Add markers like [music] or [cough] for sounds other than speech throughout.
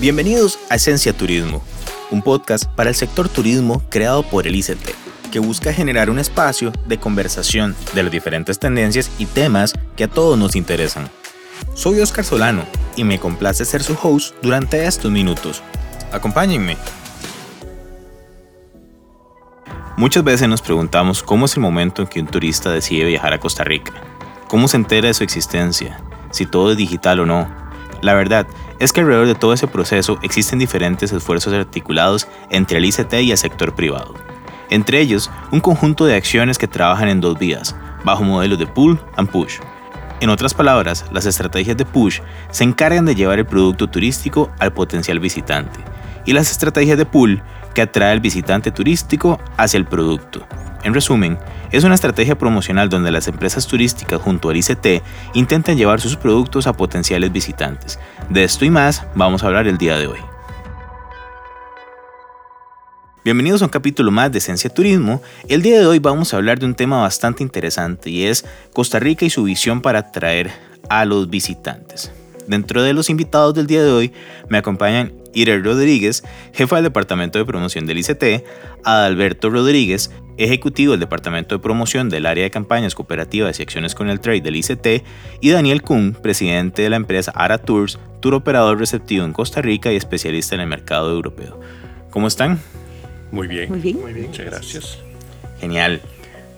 Bienvenidos a Esencia Turismo, un podcast para el sector turismo creado por el ICT, que busca generar un espacio de conversación de las diferentes tendencias y temas que a todos nos interesan. Soy Oscar Solano y me complace ser su host durante estos minutos. Acompáñenme. Muchas veces nos preguntamos cómo es el momento en que un turista decide viajar a Costa Rica, cómo se entera de su existencia, si todo es digital o no. La verdad es que alrededor de todo ese proceso existen diferentes esfuerzos articulados entre el ICT y el sector privado. Entre ellos, un conjunto de acciones que trabajan en dos vías, bajo modelos de pull and push. En otras palabras, las estrategias de push se encargan de llevar el producto turístico al potencial visitante, y las estrategias de pull que atrae al visitante turístico hacia el producto. En resumen, es una estrategia promocional donde las empresas turísticas junto al ICT intentan llevar sus productos a potenciales visitantes. De esto y más vamos a hablar el día de hoy. Bienvenidos a un capítulo más de Esencia Turismo. El día de hoy vamos a hablar de un tema bastante interesante y es Costa Rica y su visión para atraer a los visitantes. Dentro de los invitados del día de hoy me acompañan Ira Rodríguez, jefa del Departamento de Promoción del ICT, Adalberto Rodríguez, ejecutivo del Departamento de Promoción del Área de Campañas Cooperativas y Acciones con el Trade del ICT, y Daniel Kuhn, presidente de la empresa Ara Tours, tour operador receptivo en Costa Rica y especialista en el mercado europeo. ¿Cómo están? Muy bien. Muy bien. Muy bien. Muchas gracias. Genial.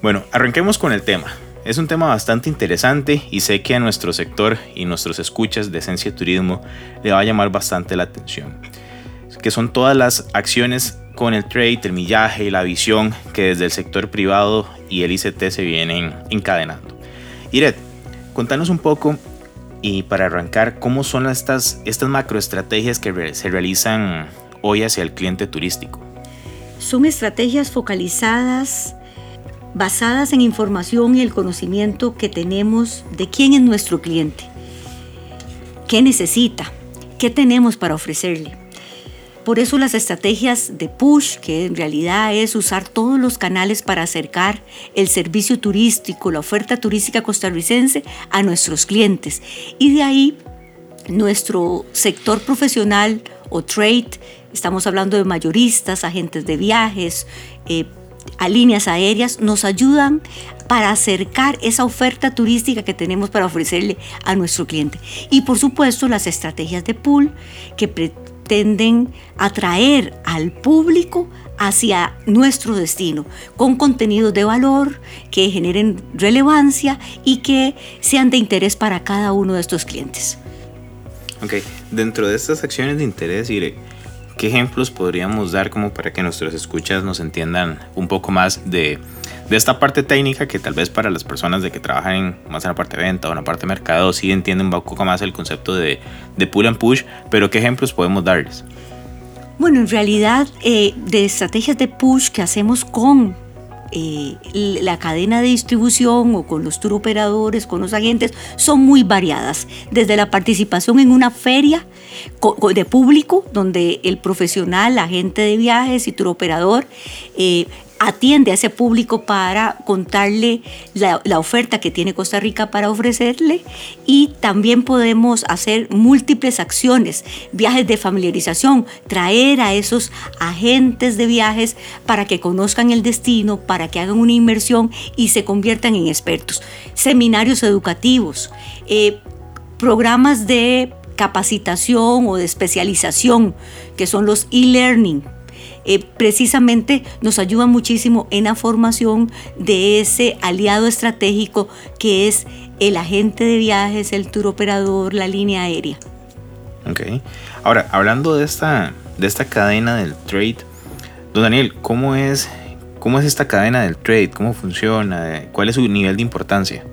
Bueno, arranquemos con el tema. Es un tema bastante interesante y sé que a nuestro sector y nuestros escuchas de Esencia Turismo le va a llamar bastante la atención. Que son todas las acciones con el trade, el millaje y la visión que desde el sector privado y el ICT se vienen encadenando. Iret, contanos un poco y para arrancar, ¿cómo son estas, estas macroestrategias que se realizan hoy hacia el cliente turístico? Son estrategias focalizadas basadas en información y el conocimiento que tenemos de quién es nuestro cliente, qué necesita, qué tenemos para ofrecerle. Por eso las estrategias de push, que en realidad es usar todos los canales para acercar el servicio turístico, la oferta turística costarricense a nuestros clientes. Y de ahí nuestro sector profesional o trade, estamos hablando de mayoristas, agentes de viajes, eh, a líneas aéreas nos ayudan para acercar esa oferta turística que tenemos para ofrecerle a nuestro cliente. Y por supuesto las estrategias de pool que pretenden atraer al público hacia nuestro destino, con contenidos de valor que generen relevancia y que sean de interés para cada uno de estos clientes. Ok, dentro de estas acciones de interés, iré ¿Qué ejemplos podríamos dar como para que nuestros escuchas nos entiendan un poco más de, de esta parte técnica que tal vez para las personas de que trabajan más en la parte de venta o en la parte de mercado sí entienden un poco más el concepto de, de pull and push, pero ¿qué ejemplos podemos darles? Bueno, en realidad eh, de estrategias de push que hacemos con eh, la cadena de distribución o con los tour operadores, con los agentes, son muy variadas. Desde la participación en una feria de público, donde el profesional, agente de viajes y tour operador eh, atiende a ese público para contarle la, oferta que tiene Costa Rica para ofrecerle y también podemos hacer múltiples acciones, viajes de familiarización, traer a esos agentes de viajes para que conozcan el destino, para que hagan una inmersión y se conviertan en expertos, seminarios educativos, eh, programas de capacitación o de especialización, que son los e-learning eh, precisamente nos ayuda muchísimo en la formación de ese aliado estratégico que es el agente de viajes, el tour operador, la línea aérea. Ok. Ahora, hablando de esta, de esta cadena del trade, don Daniel, ¿cómo es, ¿cómo es esta cadena del trade? ¿Cómo funciona? ¿Cuál es su nivel de importancia?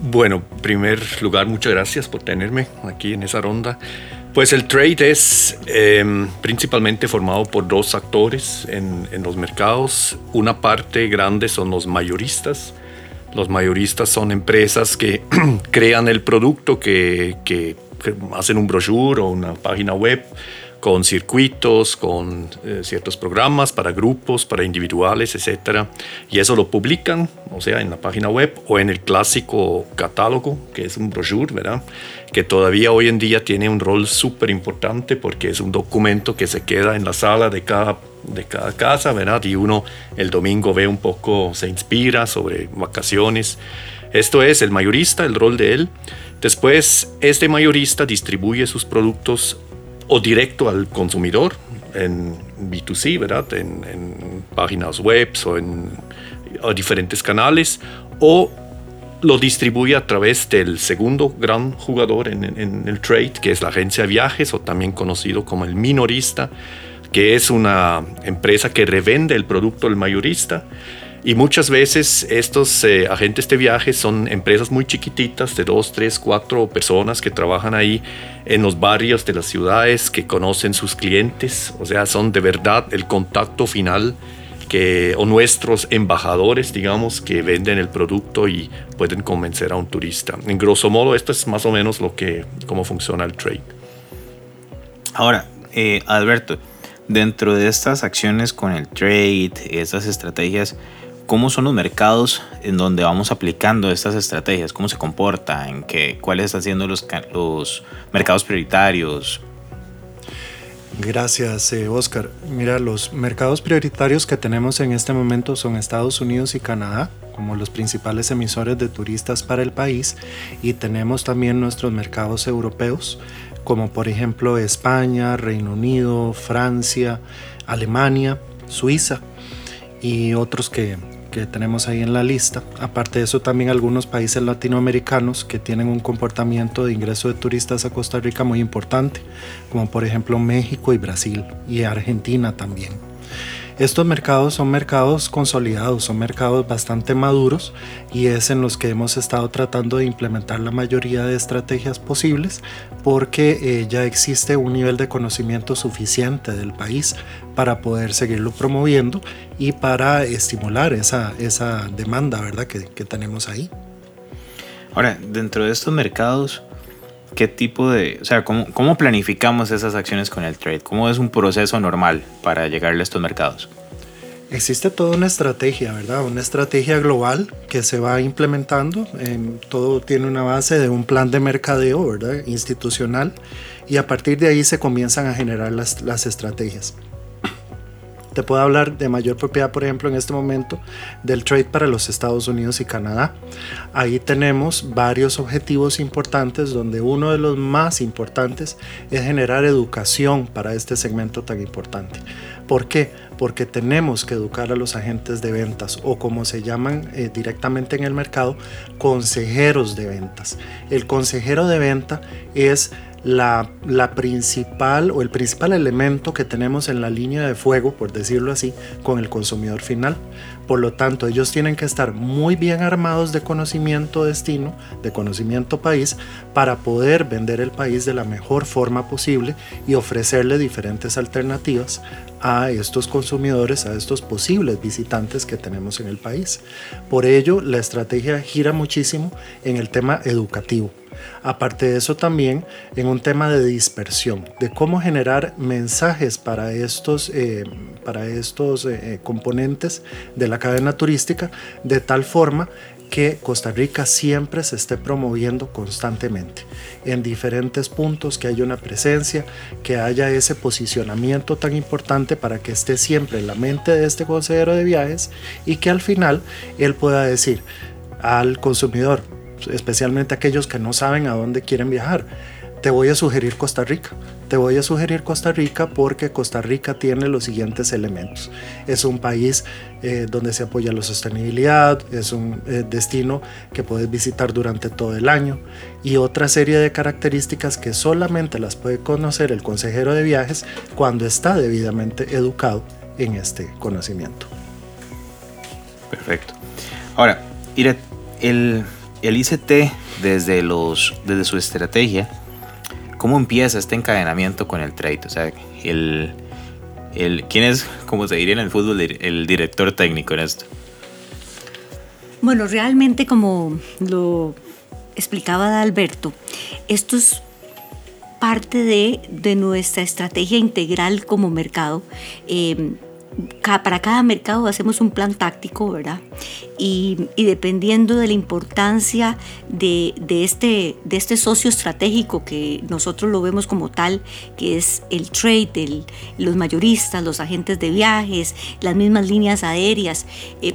Bueno, en primer lugar, muchas gracias por tenerme aquí en esa ronda. Pues el trade es em, principalmente formado por dos actores en, los mercados. Una parte grande son los mayoristas. Los mayoristas son empresas que [clears throat] crean el producto, que, hacen un brochure o una página web con circuitos, con eh, ciertos programas para grupos, para individuales, etc. Y eso lo publican, o sea, en la página web o en el clásico catálogo, que es un brochure, ¿verdad? Que todavía hoy en día tiene un rol súper importante porque es un documento que se queda en la sala de cada, de cada casa, ¿verdad? Y uno el domingo ve un poco, se inspira sobre vacaciones. Esto es el mayorista, el rol de él. Después, este mayorista distribuye sus productos o directo al consumidor en B2C, ¿verdad? En, páginas web o en diferentes canales, o lo distribuye a través del segundo gran jugador en, en, el trade, que es la agencia de viajes o también conocido como el minorista, que es una empresa que revende el producto del mayorista y muchas veces estos eh, agentes de viajes son empresas muy chiquititas de dos, tres, cuatro personas que trabajan ahí en los barrios de las ciudades, que conocen sus clientes, o sea, son de verdad el contacto final que, o nuestros embajadores, digamos, que venden el producto y pueden convencer a un turista. En grosso modo, esto es más o menos lo que, cómo funciona el trade. Ahora, eh, Alberto, dentro de estas acciones con el trade, estas estrategias, cómo son los mercados en donde vamos aplicando estas estrategias, cómo se comporta, en qué, cuáles están siendo los, los mercados prioritarios. Gracias, eh, Oscar. Mira, los mercados prioritarios que tenemos en este momento son Estados Unidos y Canadá como los principales emisores de turistas para el país y tenemos también nuestros mercados europeos como por ejemplo España, Reino Unido, Francia, Alemania, Suiza y otros que, tenemos ahí en la lista. Aparte de eso, también algunos países latinoamericanos que tienen un comportamiento de ingreso de turistas a Costa Rica muy importante, como por ejemplo México y Brasil y Argentina también. Estos mercados son mercados consolidados, son mercados bastante maduros y es en los que hemos estado tratando de implementar la mayoría de estrategias posibles porque eh, ya existe un nivel de conocimiento suficiente del país para poder seguirlo promoviendo y para estimular esa, esa demanda ¿verdad? Que, que tenemos ahí. Ahora, dentro de estos mercados, ¿qué tipo de, o sea, cómo, cómo, planificamos esas acciones con el trade? ¿Cómo es un proceso normal para llegarle a estos mercados? Existe toda una estrategia, ¿verdad? Una estrategia global que se va implementando. todo tiene una base de un plan de mercadeo, ¿verdad? Institucional. Y a partir de ahí se comienzan a generar las, las estrategias. Te puedo hablar de mayor propiedad, por ejemplo, en este momento del trade para los Estados Unidos y Canadá. Ahí tenemos varios objetivos importantes, donde uno de los más importantes es generar educación para este segmento tan importante. ¿Por qué? Porque tenemos que educar a los agentes de ventas o como se llaman eh, directamente en el mercado, consejeros de ventas. El consejero de venta es la, principal o el principal elemento que tenemos en la línea de fuego, por decirlo así, con el consumidor final. Por lo tanto, ellos tienen que estar muy bien armados de conocimiento destino, de conocimiento país, para poder vender el país de la mejor forma posible y ofrecerle diferentes alternativas a estos consumidores, a estos posibles visitantes que tenemos en el país. Por ello, la estrategia gira muchísimo en el tema educativo. Aparte de eso también en un tema de dispersión, de cómo generar mensajes para estos, eh, para estos eh, eh, componentes de la cadena turística de tal forma que Costa Rica siempre se esté promoviendo constantemente en diferentes puntos, que haya una presencia, que haya ese posicionamiento tan importante para que esté siempre en la mente de este consejero de viajes y que al final él pueda decir al consumidor, especialmente aquellos que no saben a dónde quieren viajar. Te voy a sugerir Costa Rica. Te voy a sugerir Costa Rica porque Costa Rica tiene los siguientes elementos. Es un país eh, donde se apoya la sostenibilidad, es un eh, destino que puedes visitar durante todo el año y otra serie de características que solamente las puede conocer el consejero de viajes cuando está debidamente educado en este conocimiento. Perfecto. Ahora, Iret, el, el ICT desde, los, desde su estrategia, ¿cómo empieza este encadenamiento con el trade? O sea, el, el, ¿quién es, como se diría en el fútbol, el director técnico en esto? Bueno, realmente como lo explicaba Alberto, estos parte de, nuestra estrategia integral como mercado. Em, para cada mercado hacemos un plan táctico, ¿verdad? Y, dependiendo de la importancia de, este, de este socio estratégico que nosotros lo vemos como tal, que es el trade, los mayoristas, los agentes de viajes, las mismas líneas aéreas, eh,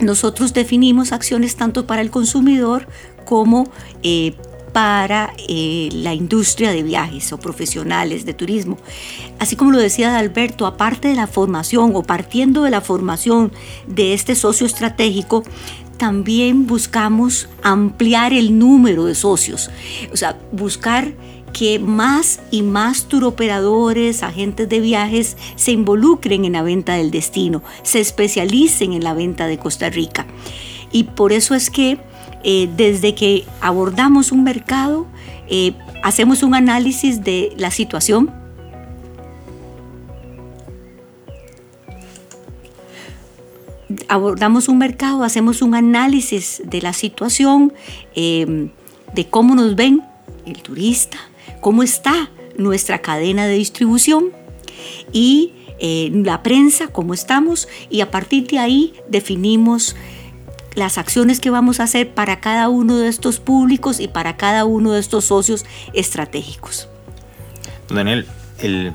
nosotros definimos acciones tanto para el consumidor como eh, para eh, la industria de viajes o profesionales de turismo. Así como lo decía Alberto, aparte de la formación o partiendo de la formación de este socio estratégico, también buscamos ampliar el número de socios, o sea, buscar que más y más turoperadores, agentes de viajes se involucren en la venta del destino, se especialicen en la venta de Costa Rica. Y por eso es que eh, desde que abordamos un mercado, eh, hacemos un análisis de la situación. Abordamos un mercado, hacemos un análisis de la situación, eh, de cómo nos ven el turista, cómo está nuestra cadena de distribución y la prensa, cómo estamos, y a partir de ahí definimos las acciones que vamos a hacer para cada uno de estos públicos y para cada uno de estos socios estratégicos. Daniel, el,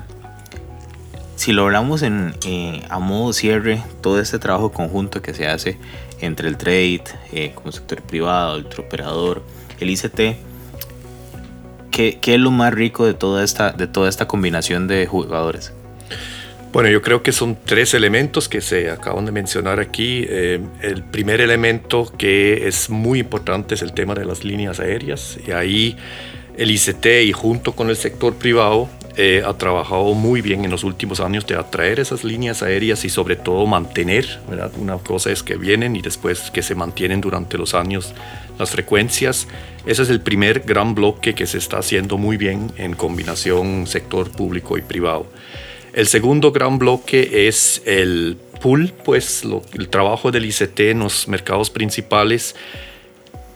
si logramos en, eh, a modo cierre todo este trabajo conjunto que se hace entre el trade, eh, como sector privado, el operador, el ICT, ¿qué, ¿qué, es lo más rico de toda esta, de toda esta combinación de jugadores? Bueno, yo creo que son tres elementos que se acaban de mencionar aquí. Eh, el primer elemento que es muy importante es el tema de las líneas aéreas y ahí el ICT y junto con el sector privado eh, ha trabajado muy bien en los últimos años de atraer esas líneas aéreas y sobre todo mantener, ¿verdad? Una cosa es que vienen y después que se mantienen durante los años las frecuencias. Ese es el primer gran bloque que se está haciendo muy bien en combinación sector público y privado. El segundo gran bloque es el pool, pues el trabajo del ICT en los mercados principales.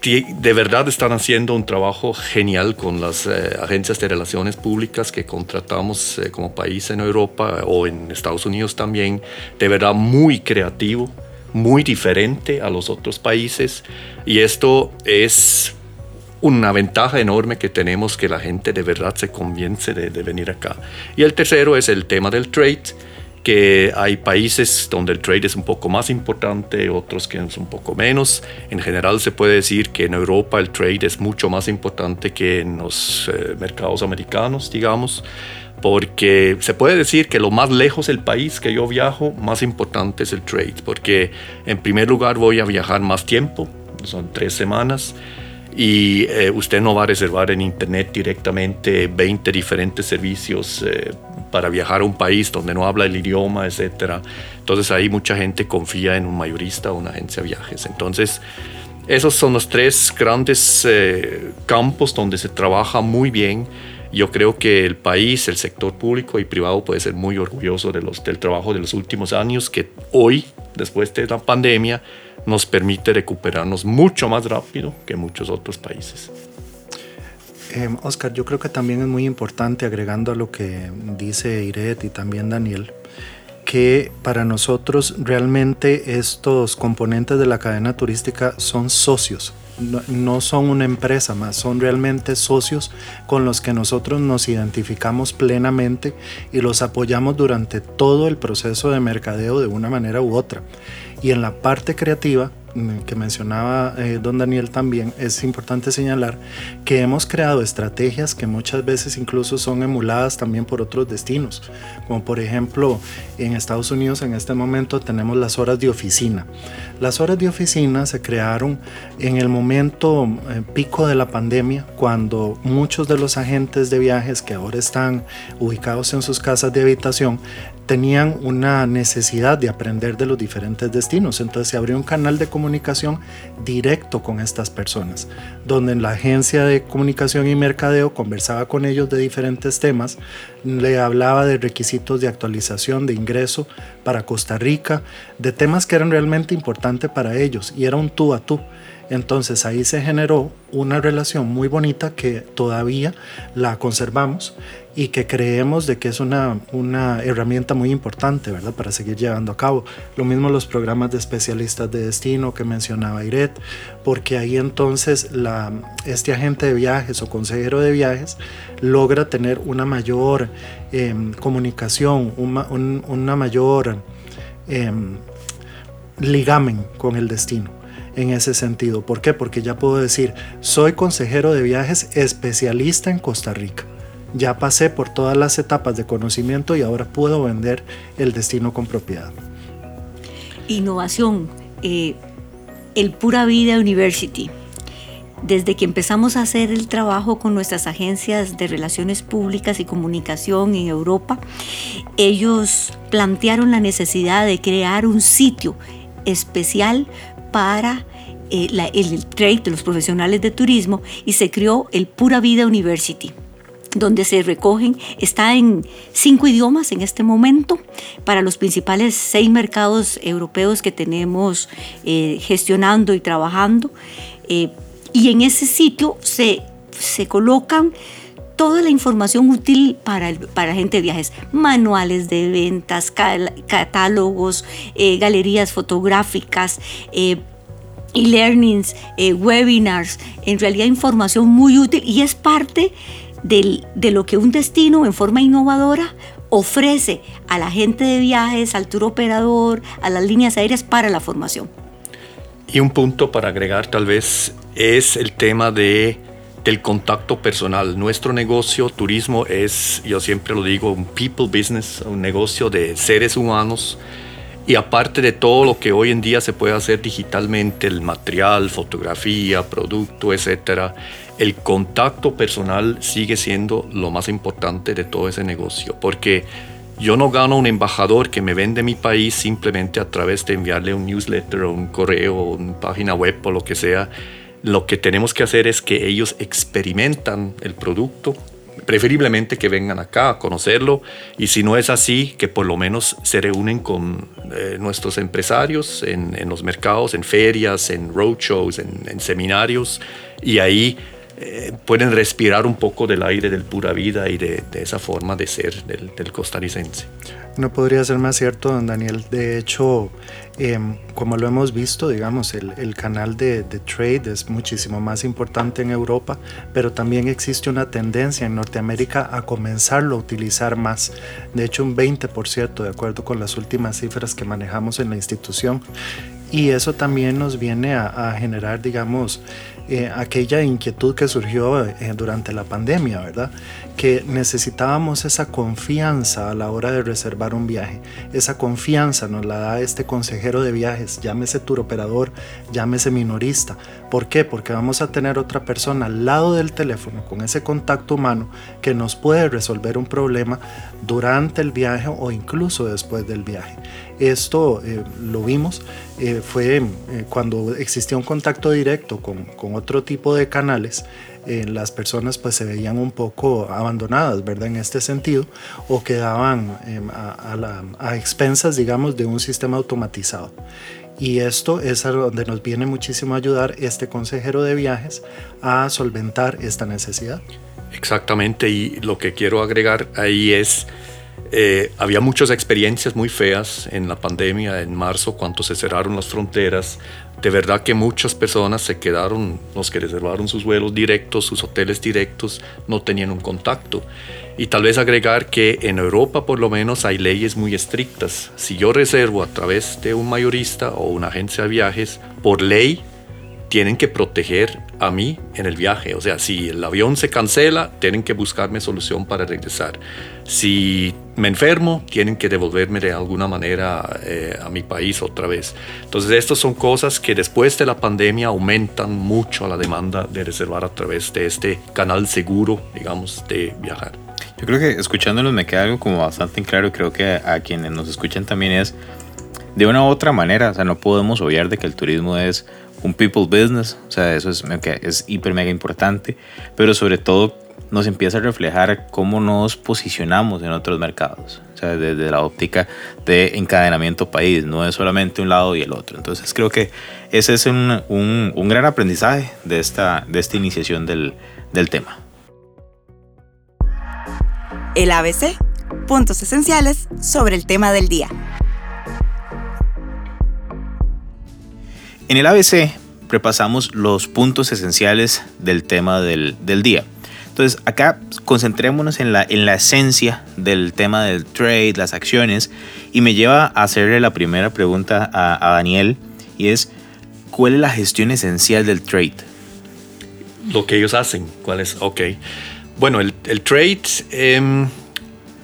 De verdad están haciendo un trabajo genial con las eh, agencias de relaciones públicas que contratamos eh, como país en Europa o en Estados Unidos también. De verdad muy creativo, muy diferente a los otros países. Y esto es una ventaja enorme que tenemos que la gente de verdad se convence de, venir acá. Y el tercero es el tema del trade, que hay países donde el trade es un poco más importante, otros que es un poco menos. En general se puede decir que en Europa el trade es mucho más importante que en los eh, mercados americanos, digamos, porque se puede decir que lo más lejos del país que yo viajo, más importante es el trade, porque en primer lugar voy a viajar más tiempo, son tres semanas y eh, usted no va a reservar en internet directamente 20 diferentes servicios eh, para viajar a un país donde no habla el idioma, etc. Entonces ahí mucha gente confía en un mayorista o una agencia de viajes. Entonces esos son los tres grandes eh, campos donde se trabaja muy bien. Yo creo que el país, el sector público y privado puede ser muy orgulloso de los, del trabajo de los últimos años que hoy, después de la pandemia, nos permite recuperarnos mucho más rápido que muchos otros países. Eh, Oscar, yo creo que también es muy importante, agregando a lo que dice Iret y también Daniel, que para nosotros realmente estos componentes de la cadena turística son socios, no, son una empresa más, son realmente socios con los que nosotros nos identificamos plenamente y los apoyamos durante todo el proceso de mercadeo de una manera u otra. Y en la parte creativa, que mencionaba eh, don Daniel también, es importante señalar que hemos creado estrategias que muchas veces incluso son emuladas también por otros destinos, como por ejemplo en Estados Unidos en este momento tenemos las horas de oficina. Las horas de oficina se crearon en el momento eh, pico de la pandemia, cuando muchos de los agentes de viajes que ahora están ubicados en sus casas de habitación tenían una necesidad de aprender de los diferentes destinos. Entonces se abrió un canal de comunicación directo con estas personas, donde la agencia de comunicación y mercadeo conversaba con ellos de diferentes temas, le hablaba de requisitos de actualización de ingreso para Costa Rica, de temas que eran realmente importantes para ellos y era un tú a tú. Entonces ahí se generó una relación muy bonita que todavía la conservamos y que creemos de que es una, una herramienta muy importante, ¿verdad? Para seguir llevando a cabo. Lo mismo los programas de especialistas de destino que mencionaba Iret, porque ahí entonces este agente de viajes o consejero de viajes logra tener una mayor em, comunicación, una, mayor em, ligamen con el destino en ese sentido. ¿Por qué? Porque ya puedo decir, soy consejero de viajes especialista en Costa Rica ya pasé por todas las etapas de conocimiento y ahora puedo vender el destino con propiedad. Innovación. Eh, el Pura Vida University. Desde que empezamos a hacer el trabajo con nuestras agencias de relaciones públicas y comunicación en Europa, ellos plantearon la necesidad de crear un sitio especial para eh, el, el trade de los profesionales de turismo y se creó el Pura Vida University donde se recogen, está en cinco idiomas en este momento para los principales seis mercados europeos que tenemos eh, gestionando y trabajando. Eh, y en ese sitio se, se colocan toda la información útil para, el, para gente de viajes, manuales de ventas, catálogos, eh, galerías fotográficas, e-learnings, webinars, en realidad información muy útil y es parte de lo que un destino en forma innovadora ofrece a la gente de viajes, al tour operador, a las líneas aéreas para la formación. Y un punto para agregar tal vez es el tema de, del contacto personal. Nuestro negocio, turismo, es, yo siempre lo digo, un people business, un negocio de seres humanos. Y aparte de todo lo que hoy en día se puede hacer digitalmente, el material, fotografía, producto, etcétera, el contacto personal sigue siendo lo más importante de todo ese negocio, porque yo no gano un embajador que me vende mi país simplemente a través de enviarle un newsletter o un correo o una página web o lo que sea. Lo que tenemos que hacer es que ellos experimentan el producto, preferiblemente que vengan acá a conocerlo y si no es así, que por lo menos se reúnen con eh, nuestros empresarios en, los mercados, en ferias, en roadshows, en, en seminarios y ahí eh, pueden respirar un poco del aire del pura vida y de, esa forma de ser del, costarricense. No podría ser más cierto, don Daniel. De hecho, em, como lo hemos visto, digamos, el, canal de, de, trade es muchísimo más importante en Europa, pero también existe una tendencia en Norteamérica a comenzarlo a utilizar más. De hecho, un 20%, de acuerdo con las últimas cifras que manejamos en la institución. Y eso también nos viene a, a generar, digamos, eh, aquella inquietud que surgió eh, durante la pandemia, ¿verdad? Que necesitábamos esa confianza a la hora de reservar un viaje. Esa confianza nos la da este consejero de viajes, llámese tour operador, llámese minorista. ¿Por qué? Porque vamos a tener otra persona al lado del teléfono con ese contacto humano que nos puede resolver un problema durante el viaje o incluso después del viaje. Esto eh, lo vimos, eh, fue eh, cuando existía un contacto directo con, con otro tipo de canales, las personas pues se veían un poco abandonadas, ¿verdad? En este sentido, o quedaban a, a, expensas, digamos, de un sistema automatizado. Y esto es a donde nos viene muchísimo a ayudar este consejero de viajes a solventar esta necesidad. Exactamente, y lo que quiero agregar ahí es eh, había muchas experiencias muy feas en la pandemia, en marzo, cuando se cerraron las fronteras. De verdad que muchas personas se quedaron, los que reservaron sus vuelos directos, sus hoteles directos, no tenían un contacto. Y tal vez agregar que en Europa por lo menos hay leyes muy estrictas. Si yo reservo a través de un mayorista o una agencia de viajes, por ley tienen que proteger a mí en el viaje. O sea, si el avión se cancela, tienen que buscarme solución para regresar. Si me enfermo, tienen que devolverme de alguna manera eh, a mi país otra vez. Entonces, estas son cosas que después de la pandemia aumentan mucho la demanda de reservar a través de este canal seguro, digamos, de viajar. Yo creo que escuchándolos me queda algo como bastante claro. Creo que a, quienes nos escuchan también es de una u otra manera. O sea, no podemos obviar de que el turismo es un people business. O sea, eso es, es hiper mega importante. Pero sobre todo nos empieza a reflejar cómo nos posicionamos en otros mercados. O sea, desde la óptica de encadenamiento país. No es solamente un lado y el otro. Entonces creo que ese es un, un, un gran aprendizaje de esta, de esta iniciación del, del tema. El ABC, puntos esenciales sobre el tema del día. En el ABC repasamos los puntos esenciales del tema del, día. Entonces acá concentrémonos en la, en la esencia del tema del trade, las acciones, y me lleva a hacerle la primera pregunta a, Daniel, y es, ¿cuál es la gestión esencial del trade? Lo que ellos hacen, ¿cuál es? Ok. Bueno, el, trade em,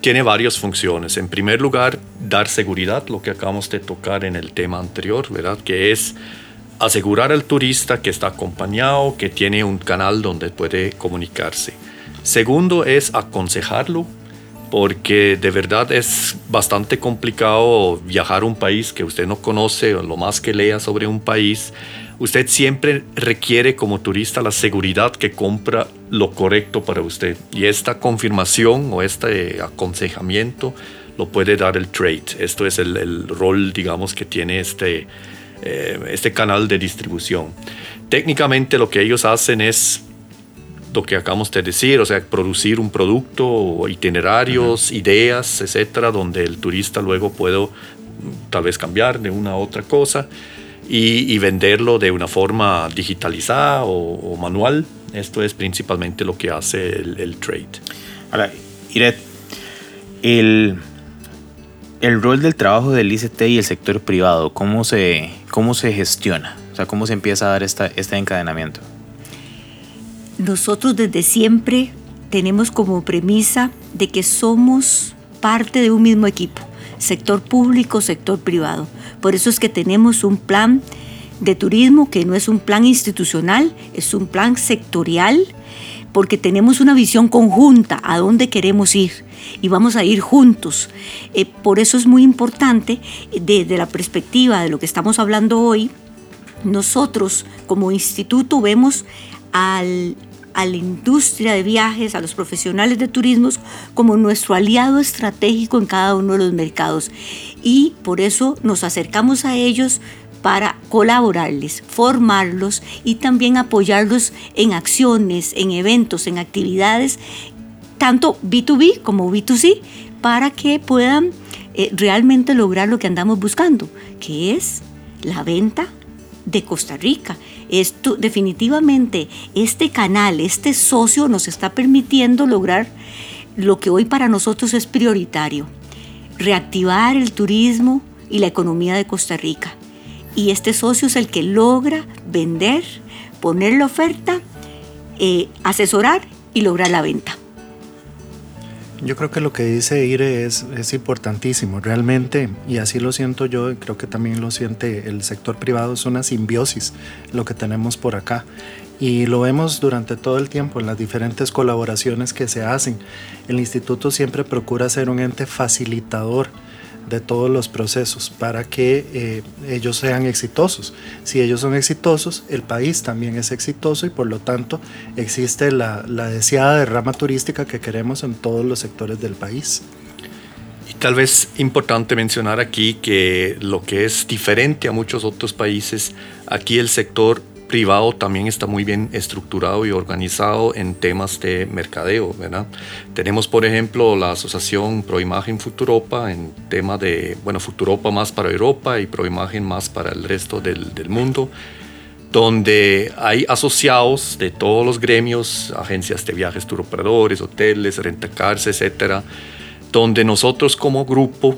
tiene varias funciones. En primer lugar, dar seguridad, lo que acabamos de tocar en el tema anterior, ¿verdad? Que es asegurar al turista que está acompañado, que tiene un canal donde puede comunicarse. Segundo es aconsejarlo, porque de verdad es bastante complicado viajar a un país que usted no conoce, o lo más que lea sobre un país, usted siempre requiere como turista la seguridad que compra lo correcto para usted. Y esta confirmación o este aconsejamiento lo puede dar el trade. Esto es el, rol, digamos, que tiene este, eh, este canal de distribución. Técnicamente lo que ellos hacen es lo que acabamos de decir, o sea, producir un producto, itinerarios, ideas, etcétera, donde el turista luego puede tal vez cambiar de una a otra cosa y, venderlo de una forma digitalizada o, manual. Esto es principalmente lo que hace el, trade. Ahora, Iret, el, el rol del trabajo del ICT y el sector privado, ¿cómo se, cómo se gestiona? O sea, ¿cómo se empieza a dar esta, este encadenamiento? Nosotros desde siempre tenemos como premisa de que somos parte de un mismo equipo, sector público, sector privado. Por eso es que tenemos un plan de turismo que no es un plan institucional, es un plan sectorial, porque tenemos una visión conjunta a dónde queremos ir y vamos a ir juntos. Eh, por eso es muy importante, desde la perspectiva de lo que estamos hablando hoy, nosotros como instituto vemos al, a la industria de viajes, a los profesionales de turismos, como nuestro aliado estratégico en cada uno de los mercados. Y por eso nos acercamos a ellos para colaborarles, formarlos y también apoyarlos en acciones, en eventos, en actividades, tanto B2B como B2C, para que puedan eh, realmente lograr lo que andamos buscando, que es la venta de Costa Rica. Esto definitivamente, este canal, este socio nos está permitiendo lograr lo que hoy para nosotros es prioritario, reactivar el turismo y la economía de Costa Rica. Y este socio es el que logra vender, poner la oferta, eh, asesorar y lograr la venta. Yo creo que lo que dice Ire es, es importantísimo, realmente, y así lo siento yo, y creo que también lo siente el sector privado, es una simbiosis lo que tenemos por acá. Y lo vemos durante todo el tiempo en las diferentes colaboraciones que se hacen. El instituto siempre procura ser un ente facilitador de todos los procesos para que eh, ellos sean exitosos. Si ellos son exitosos, el país también es exitoso y por lo tanto existe la, la deseada derrama turística que queremos en todos los sectores del país. Y tal vez importante mencionar aquí que lo que es diferente a muchos otros países, aquí el sector privado también está muy bien estructurado y organizado en temas de mercadeo, ¿verdad? Tenemos, por ejemplo, la asociación Proimagen Futuropa en tema de, bueno, Futuropa más para Europa y Proimagen más para el resto del, mundo, donde hay asociados de todos los gremios, agencias de viajes, turoperadores, hoteles, rentacars, etcétera, donde nosotros como grupo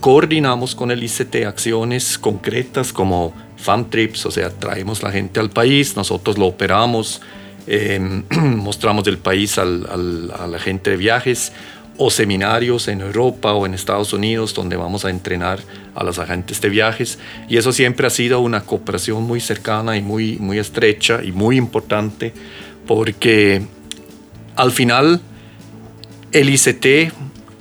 coordinamos con el ICT acciones concretas como fan trips, o sea, traemos la gente al país, nosotros lo operamos, em, [clears throat] mostramos del país al, a la gente de viajes o seminarios en Europa o en Estados Unidos donde vamos a entrenar a los agentes de viajes. Y eso siempre ha sido una cooperación muy cercana y muy, muy estrecha y muy importante porque al final El ICT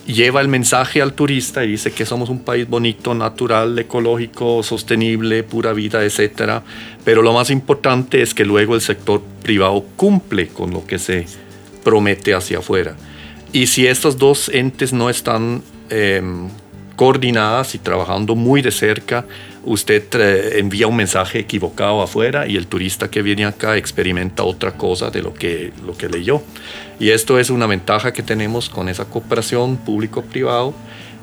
lleva el mensaje al turista y dice que somos un país bonito, natural, ecológico, sostenible, pura vida, etc. Pero lo más importante es que luego el sector privado cumple con lo que se promete hacia afuera. Y si estos dos entes no están em, coordinadas y trabajando muy de cerca, usted eh, envía un mensaje equivocado afuera y el turista que viene acá experimenta otra cosa de lo que, lo que leyó. Y esto es una ventaja que tenemos con esa cooperación público-privado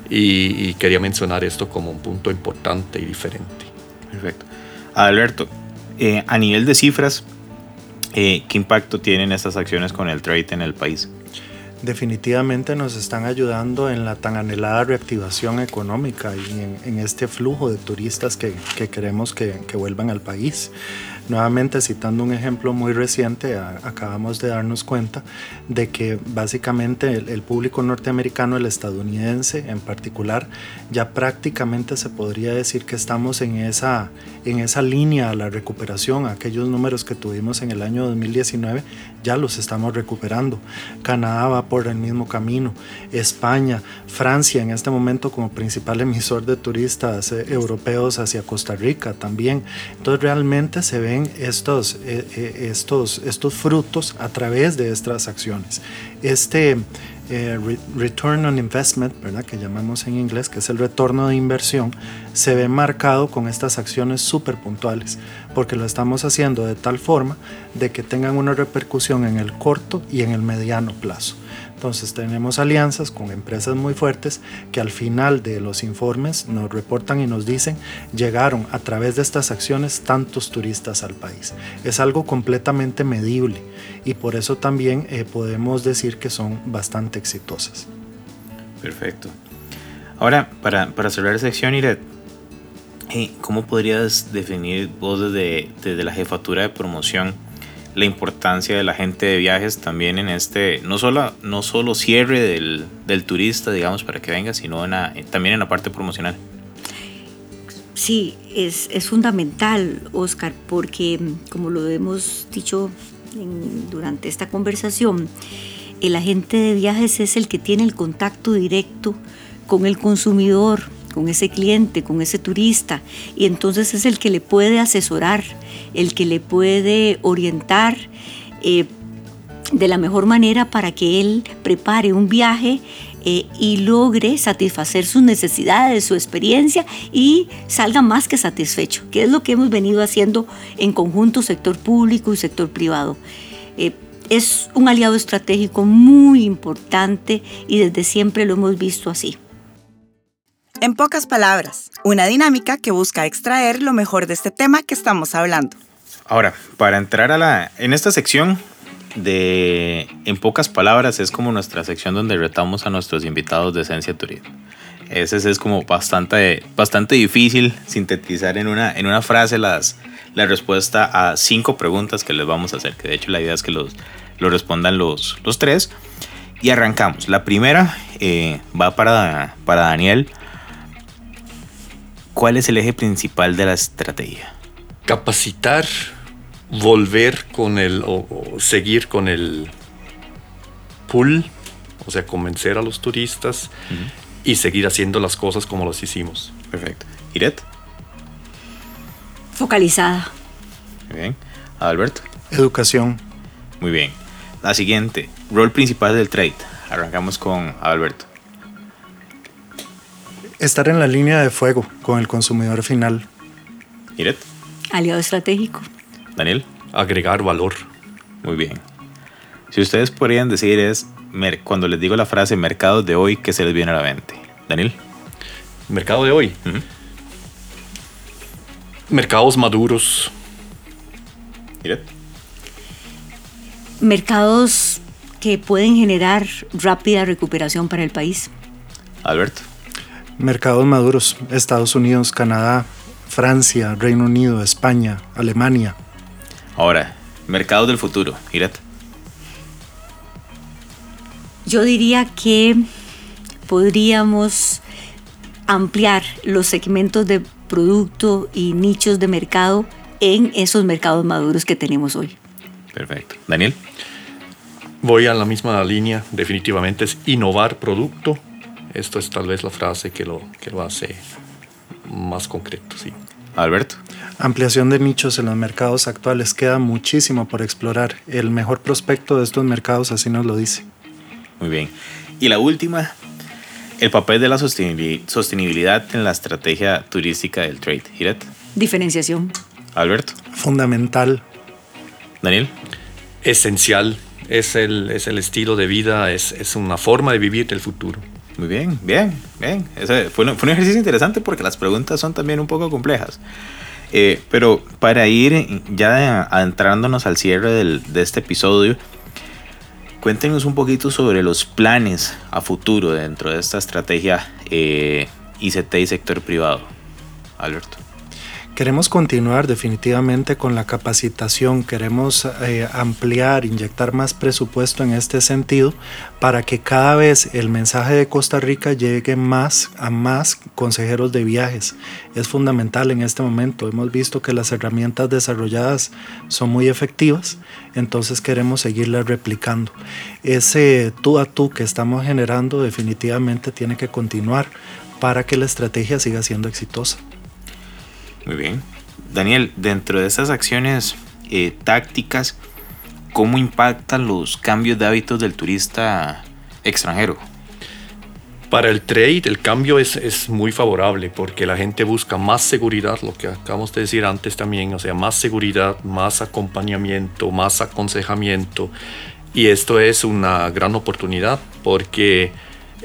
y, quería mencionar esto como un punto importante y diferente. Perfecto. Alberto, eh, a nivel de cifras, eh, ¿qué impacto tienen estas acciones con el trade en el país? Definitivamente nos están ayudando en la tan anhelada reactivación económica y en, este flujo de turistas que, queremos que, vuelvan al país. Nuevamente, citando un ejemplo muy reciente, acabamos de darnos cuenta de que básicamente el, público norteamericano, el estadounidense en particular, ya prácticamente se podría decir que estamos en esa, en esa línea a la recuperación. Aquellos números que tuvimos en el año 2019 ya los estamos recuperando. Canadá va por el mismo camino. España, Francia en este momento como principal emisor de turistas eh, europeos hacia Costa Rica también. Entonces realmente se ve estos, eh, eh, estos, estos frutos a través de estas acciones. Este eh, return on investment, ¿verdad? que llamamos en inglés, que es el retorno de inversión, se ve marcado con estas acciones súper puntuales, porque lo estamos haciendo de tal forma de que tengan una repercusión en el corto y en el mediano plazo. Entonces tenemos alianzas con empresas muy fuertes que al final de los informes nos reportan y nos dicen llegaron a través de estas acciones tantos turistas al país. Es algo completamente medible y por eso también eh, podemos decir que son bastante exitosas. Perfecto. Ahora, para, para cerrar la sección, Iret, eh, ¿cómo podrías definir vos desde, desde la jefatura de promoción la importancia de la gente de viajes también en este, no solo, no solo cierre del, del turista, digamos, para que venga, sino también en la parte promocional. Sí, es, es fundamental, Oscar, porque como lo hemos dicho durante esta conversación, el agente de viajes es el que tiene el contacto directo con el consumidor, con ese cliente, con ese turista, y entonces es el que le puede asesorar, el que le puede orientar eh, de la mejor manera para que él prepare un viaje eh, y logre satisfacer sus necesidades, su experiencia y salga más que satisfecho, que es lo que hemos venido haciendo en conjunto sector público y sector privado. Eh, es un aliado estratégico muy importante y desde siempre lo hemos visto así. En pocas palabras, una dinámica que busca extraer lo mejor de este tema que estamos hablando. Ahora, para entrar a la... En esta sección de... En pocas palabras es como nuestra sección donde retamos a nuestros invitados de Esencia Turismo. Ese es como bastante, bastante difícil sintetizar en una, en una frase las, la respuesta a cinco preguntas que les vamos a hacer, que de hecho la idea es que los, lo respondan los, los tres. Y arrancamos. La primera eh, va para, para Daniel. ¿Cuál es el eje principal de la estrategia? Capacitar, volver con el, o, seguir con el pool, o sea, convencer a los turistas y seguir haciendo las cosas como las hicimos. Perfecto. ¿Iret? Focalizada. Muy bien. Alberto. Educación. Muy bien. La siguiente, rol principal del trade. Arrancamos con Alberto estar en la línea de fuego con el consumidor final. Iret. Aliado estratégico. Daniel. Agregar valor. Muy bien. Si ustedes podrían decir es, cuando les digo la frase mercados de hoy, ¿qué se les viene a la mente? Daniel. Mercado de hoy. Mercados maduros. Iret. Mercados que pueden generar rápida recuperación para el país. Alberto. Mercados maduros, Estados Unidos, Canadá, Francia, Reino Unido, España, Alemania. Ahora, mercados del futuro, Irat. Yo diría que podríamos ampliar los segmentos de producto y nichos de mercado en esos mercados maduros que tenemos hoy. Perfecto. Daniel. voy a la misma línea, definitivamente es innovar producto. Esto es tal vez la frase que lo, que lo hace más concreto, sí. Alberto. Ampliación de nichos en los mercados actuales. Queda muchísimo por explorar. El mejor prospecto de estos mercados así nos lo dice. Muy bien. Y la última, el papel de la sostenibilidad en la estrategia turística del trade. Hiret. Diferenciación. Alberto. Fundamental. Daniel. Esencial. Es el, es el estilo de vida, es, es una forma de vivir del futuro. Muy bien, bien, bien. Ese fue, un, fue, un, ejercicio interesante porque las preguntas son también un poco complejas. Eh, pero para ir ya adentrándonos al cierre del, de este episodio, cuéntenos un poquito sobre los planes a futuro dentro de esta estrategia eh, ICT y sector privado. Alberto. Queremos continuar definitivamente con la capacitación, queremos eh, ampliar, inyectar más presupuesto en este sentido para que cada vez el mensaje de Costa Rica llegue más a más consejeros de viajes. Es fundamental en este momento. Hemos visto que las herramientas desarrolladas son muy efectivas, entonces queremos seguirlas replicando. Ese tú a tú que estamos generando definitivamente tiene que continuar para que la estrategia siga siendo exitosa. Muy bien. Daniel, dentro de esas acciones eh, tácticas, ¿cómo impactan los cambios de hábitos del turista extranjero? Para el trade el cambio es, es, muy favorable porque la gente busca más seguridad, lo que acabamos de decir antes también, o sea, más seguridad, más acompañamiento, más aconsejamiento. Y esto es una gran oportunidad porque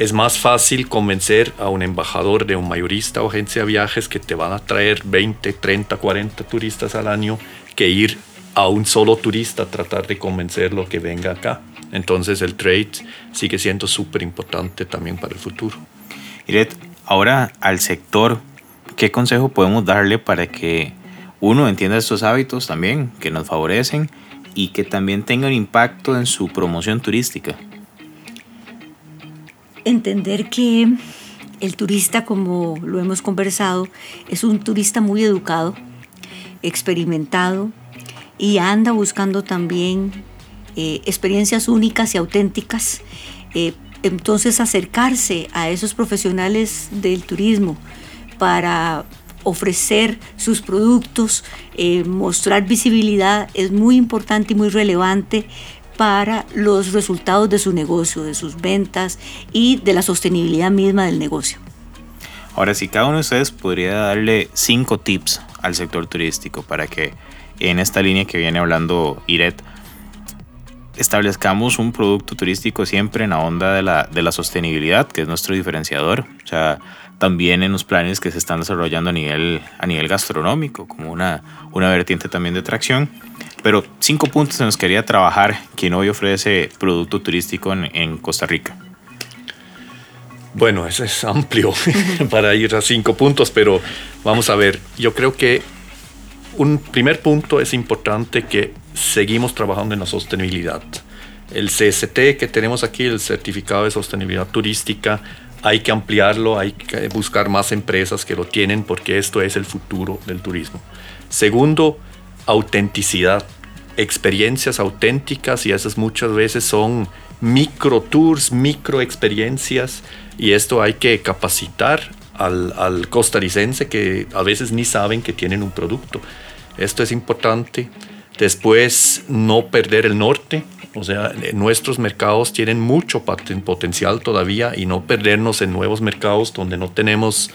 es más fácil convencer a un embajador de un mayorista o agencia de viajes que te van a traer 20, 30, 40 turistas al año que ir a un solo turista a tratar de convencerlo que venga acá. Entonces el trade sigue siendo súper importante también para el futuro. Iret, ahora al sector, ¿qué consejo podemos darle para que uno entienda estos hábitos también que nos favorecen y que también tengan impacto en su promoción turística? Entender que el turista, como lo hemos conversado, es un turista muy educado, experimentado y anda buscando también eh, experiencias únicas y auténticas. Eh, entonces acercarse a esos profesionales del turismo para ofrecer sus productos, eh, mostrar visibilidad es muy importante y muy relevante para los resultados de su negocio, de sus ventas y de la sostenibilidad misma del negocio. Ahora, si cada uno de ustedes podría darle cinco tips al sector turístico para que en esta línea que viene hablando Iret, establezcamos un producto turístico siempre en la onda de la, de la sostenibilidad, que es nuestro diferenciador. O sea, también en los planes que se están desarrollando a nivel, a nivel gastronómico, como una, una vertiente también de atracción pero cinco puntos en los que quería trabajar quien hoy ofrece producto turístico en, en Costa Rica. Bueno, ese es amplio [laughs] para ir a cinco puntos, pero vamos a ver. Yo creo que un primer punto es importante que seguimos trabajando en la sostenibilidad. El CST que tenemos aquí, el Certificado de Sostenibilidad Turística, hay que ampliarlo, hay que buscar más empresas que lo tienen porque esto es el futuro del turismo. Segundo, autenticidad, experiencias auténticas y esas muchas veces son micro tours, micro experiencias y esto hay que capacitar al, al costarricense que a veces ni saben que tienen un producto. Esto es importante. Después, no perder el norte. O sea, nuestros mercados tienen mucho potencial todavía y no perdernos en nuevos mercados donde no tenemos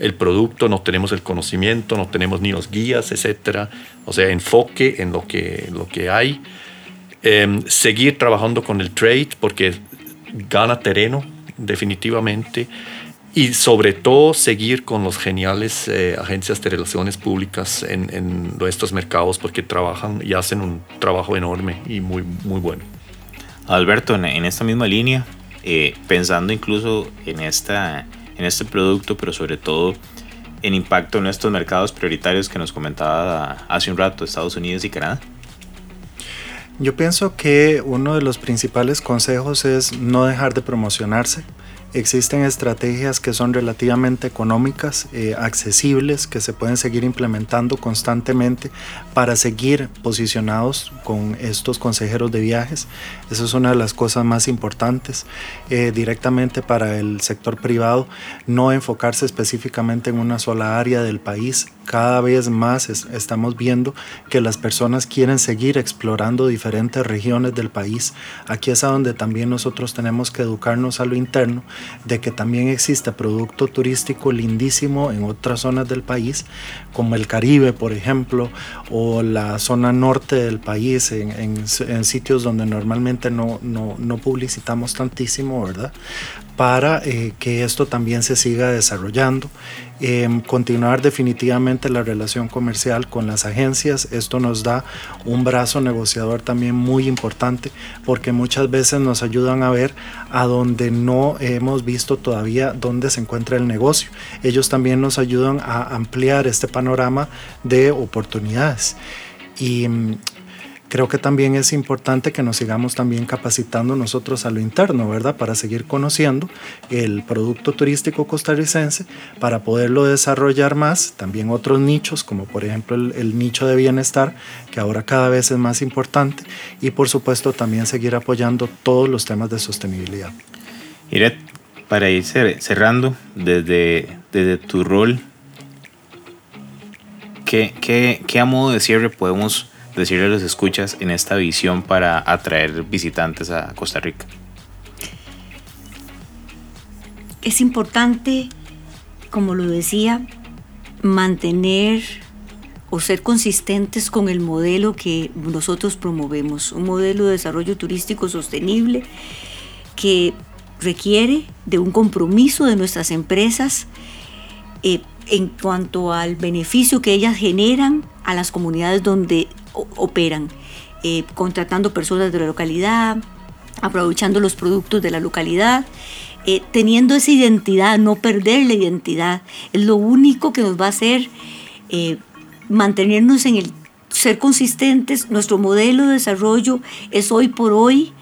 el producto, no tenemos el conocimiento, no tenemos ni los guías, etcétera. O sea, enfoque en lo que, lo que hay. Em, seguir trabajando con el trade porque gana terreno, definitivamente. Y sobre todo seguir con los geniales eh, agencias de relaciones públicas en, en, nuestros mercados porque trabajan y hacen un trabajo enorme y muy, muy bueno. Alberto, en, en esta misma línea, eh, pensando incluso en esta en este producto, pero sobre todo en impacto en estos mercados prioritarios que nos comentaba hace un rato, Estados Unidos y Canadá? Yo pienso que uno de los principales consejos es no dejar de promocionarse. Existen estrategias que son relativamente económicas, eh, accesibles, que se pueden seguir implementando constantemente para seguir posicionados con estos consejeros de viajes. Esa es una de las cosas más importantes. Eh, directamente para el sector privado, no enfocarse específicamente en una sola área del país. Cada vez más estamos viendo que las personas quieren seguir explorando diferentes regiones del país. Aquí es a donde también nosotros tenemos que educarnos a lo interno de que también existe producto turístico lindísimo en otras zonas del país, como el Caribe, por ejemplo, o la zona norte del país, en, sitios donde normalmente no, no, no publicitamos tantísimo, ¿verdad? para eh, que esto también se siga desarrollando. Em, continuar definitivamente la relación comercial con las agencias. Esto nos da un brazo negociador también muy importante porque muchas veces nos ayudan a ver a donde no hemos visto todavía dónde se encuentra el negocio. Ellos también nos ayudan a ampliar este panorama de oportunidades. Y creo que también es importante que nos sigamos también capacitando nosotros a lo interno, ¿verdad? Para seguir conociendo el producto turístico costarricense, para poderlo desarrollar más, también otros nichos, como por ejemplo el, nicho de bienestar, que ahora cada vez es más importante, y por supuesto también seguir apoyando todos los temas de sostenibilidad. Iret, para ir cerrando, desde, desde tu rol, ¿qué, qué, qué a modo de cierre podemos decirle a los escuchas en esta visión para atraer visitantes a Costa Rica? Es importante, como lo decía, mantener o ser consistentes con el modelo que nosotros promovemos, un modelo de desarrollo turístico sostenible que requiere de un compromiso de nuestras empresas eh, en cuanto al beneficio que ellas generan a las comunidades donde operan, eh, contratando personas de la localidad, aprovechando los productos de la localidad, eh, teniendo esa identidad, no perder la identidad, es lo único que nos va a hacer eh, mantenernos en el ser consistentes. Nuestro modelo de desarrollo es hoy por hoy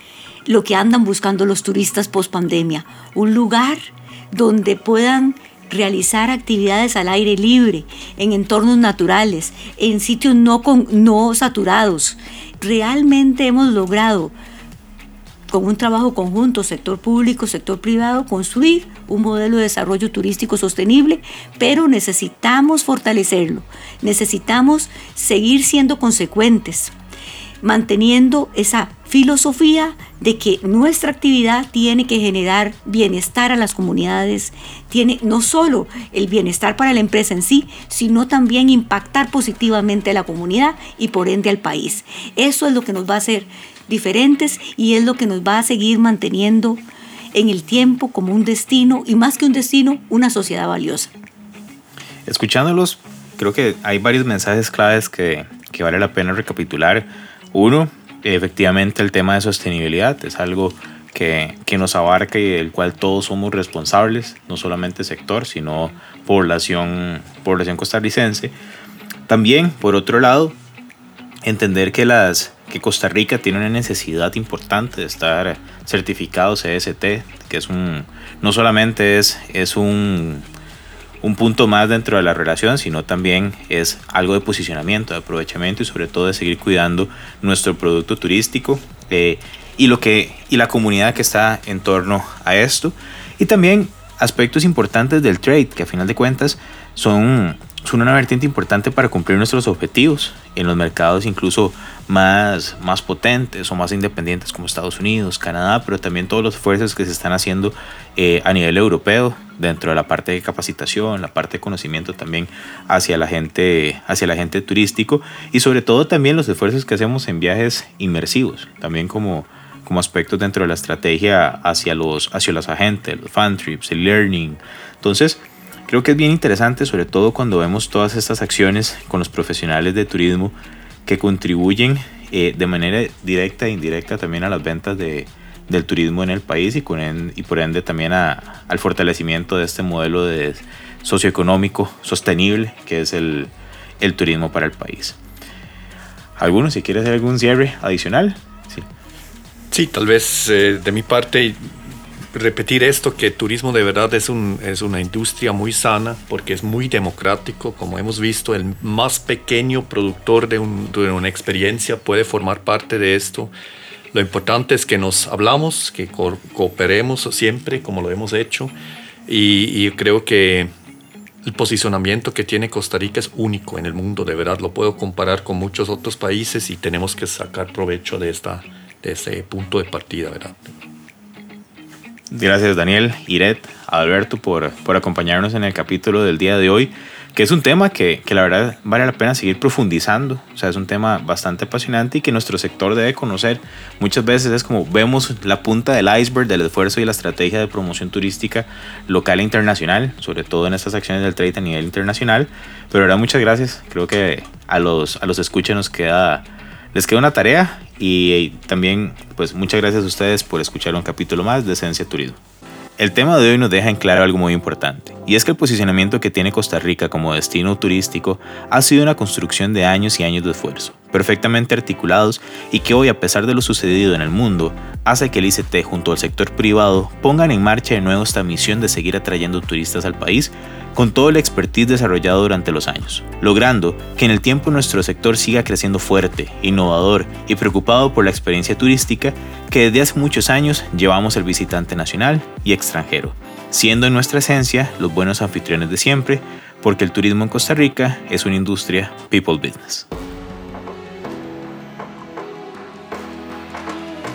lo que andan buscando los turistas post pandemia, un lugar donde puedan realizar actividades al aire libre, en entornos naturales, en sitios no, con, no saturados. Realmente hemos logrado, con un trabajo conjunto, sector público, sector privado, construir un modelo de desarrollo turístico sostenible, pero necesitamos fortalecerlo, necesitamos seguir siendo consecuentes manteniendo esa filosofía de que nuestra actividad tiene que generar bienestar a las comunidades, tiene no solo el bienestar para la empresa en sí, sino también impactar positivamente a la comunidad y por ende al país. Eso es lo que nos va a hacer diferentes y es lo que nos va a seguir manteniendo en el tiempo como un destino y más que un destino, una sociedad valiosa. Escuchándolos, creo que hay varios mensajes claves que, que vale la pena recapitular uno, efectivamente el tema de sostenibilidad es algo que, que, nos abarca y del cual todos somos responsables, no solamente sector, sino población, población costarricense. También, por otro lado, entender que, las, que Costa Rica tiene una necesidad importante de estar certificado CST, que es un, no solamente es, es un un punto más dentro de la relación, sino también es algo de posicionamiento, de aprovechamiento y sobre todo de seguir cuidando nuestro producto turístico eh, y, lo que, y la comunidad que está en torno a esto. Y también aspectos importantes del trade, que a final de cuentas son son una vertiente importante para cumplir nuestros objetivos en los mercados incluso más, más potentes o más independientes como Estados Unidos, Canadá, pero también todos los esfuerzos que se están haciendo eh, a nivel europeo dentro de la parte de capacitación, la parte de conocimiento también hacia la gente, hacia la gente turístico y sobre todo también los esfuerzos que hacemos en viajes inmersivos, también como, como aspectos dentro de la estrategia hacia los, hacia los agentes, los fan trips, el learning. Entonces, Creo que es bien interesante, sobre todo cuando vemos todas estas acciones con los profesionales de turismo que contribuyen eh, de manera directa e indirecta también a las ventas de, del turismo en el país y, con y por ende también a, al fortalecimiento de este modelo de socioeconómico sostenible que es el, el turismo para el país. ¿Alguno, si quiere hacer algún cierre adicional? Sí, sí tal vez eh, de mi parte repetir esto, que turismo de verdad es, un, es una industria muy sana porque es muy democrático. Como hemos visto, el más pequeño productor de, de una experiencia puede formar parte de esto. Lo importante es que nos hablamos, que cooperemos siempre como lo hemos hecho y, y creo que el posicionamiento que tiene Costa Rica es único en el mundo, de verdad lo puedo comparar con muchos otros países y tenemos que sacar provecho de, esta, de ese punto de partida, ¿verdad? Gracias Daniel, Iret, Alberto por, por acompañarnos en el capítulo del día de hoy que es un tema que, que, la verdad vale la pena seguir profundizando. O sea, es un tema bastante apasionante y que nuestro sector debe conocer. Muchas veces es como vemos la punta del iceberg del esfuerzo y la estrategia de promoción turística local e internacional, sobre todo en estas acciones del trade a nivel internacional. Pero ahora muchas gracias. Creo que a los, a los escuchas nos queda, les queda una tarea y también pues muchas gracias a ustedes por escuchar un capítulo más de Esencia Turismo. El tema de hoy nos deja en claro algo muy importante, y es que el posicionamiento que tiene Costa Rica como destino turístico ha sido una construcción de años y años de esfuerzo, perfectamente articulados y que hoy, a pesar de lo sucedido en el mundo, hace que el ICT junto al sector privado pongan en marcha de nuevo esta misión de seguir atrayendo turistas al país con todo el expertise desarrollado durante los años, logrando que en el tiempo nuestro sector siga creciendo fuerte, innovador y preocupado por la experiencia turística que desde hace muchos años llevamos el visitante nacional y extranjero, siendo en nuestra esencia los buenos anfitriones de siempre, porque el turismo en Costa Rica es una industria people business.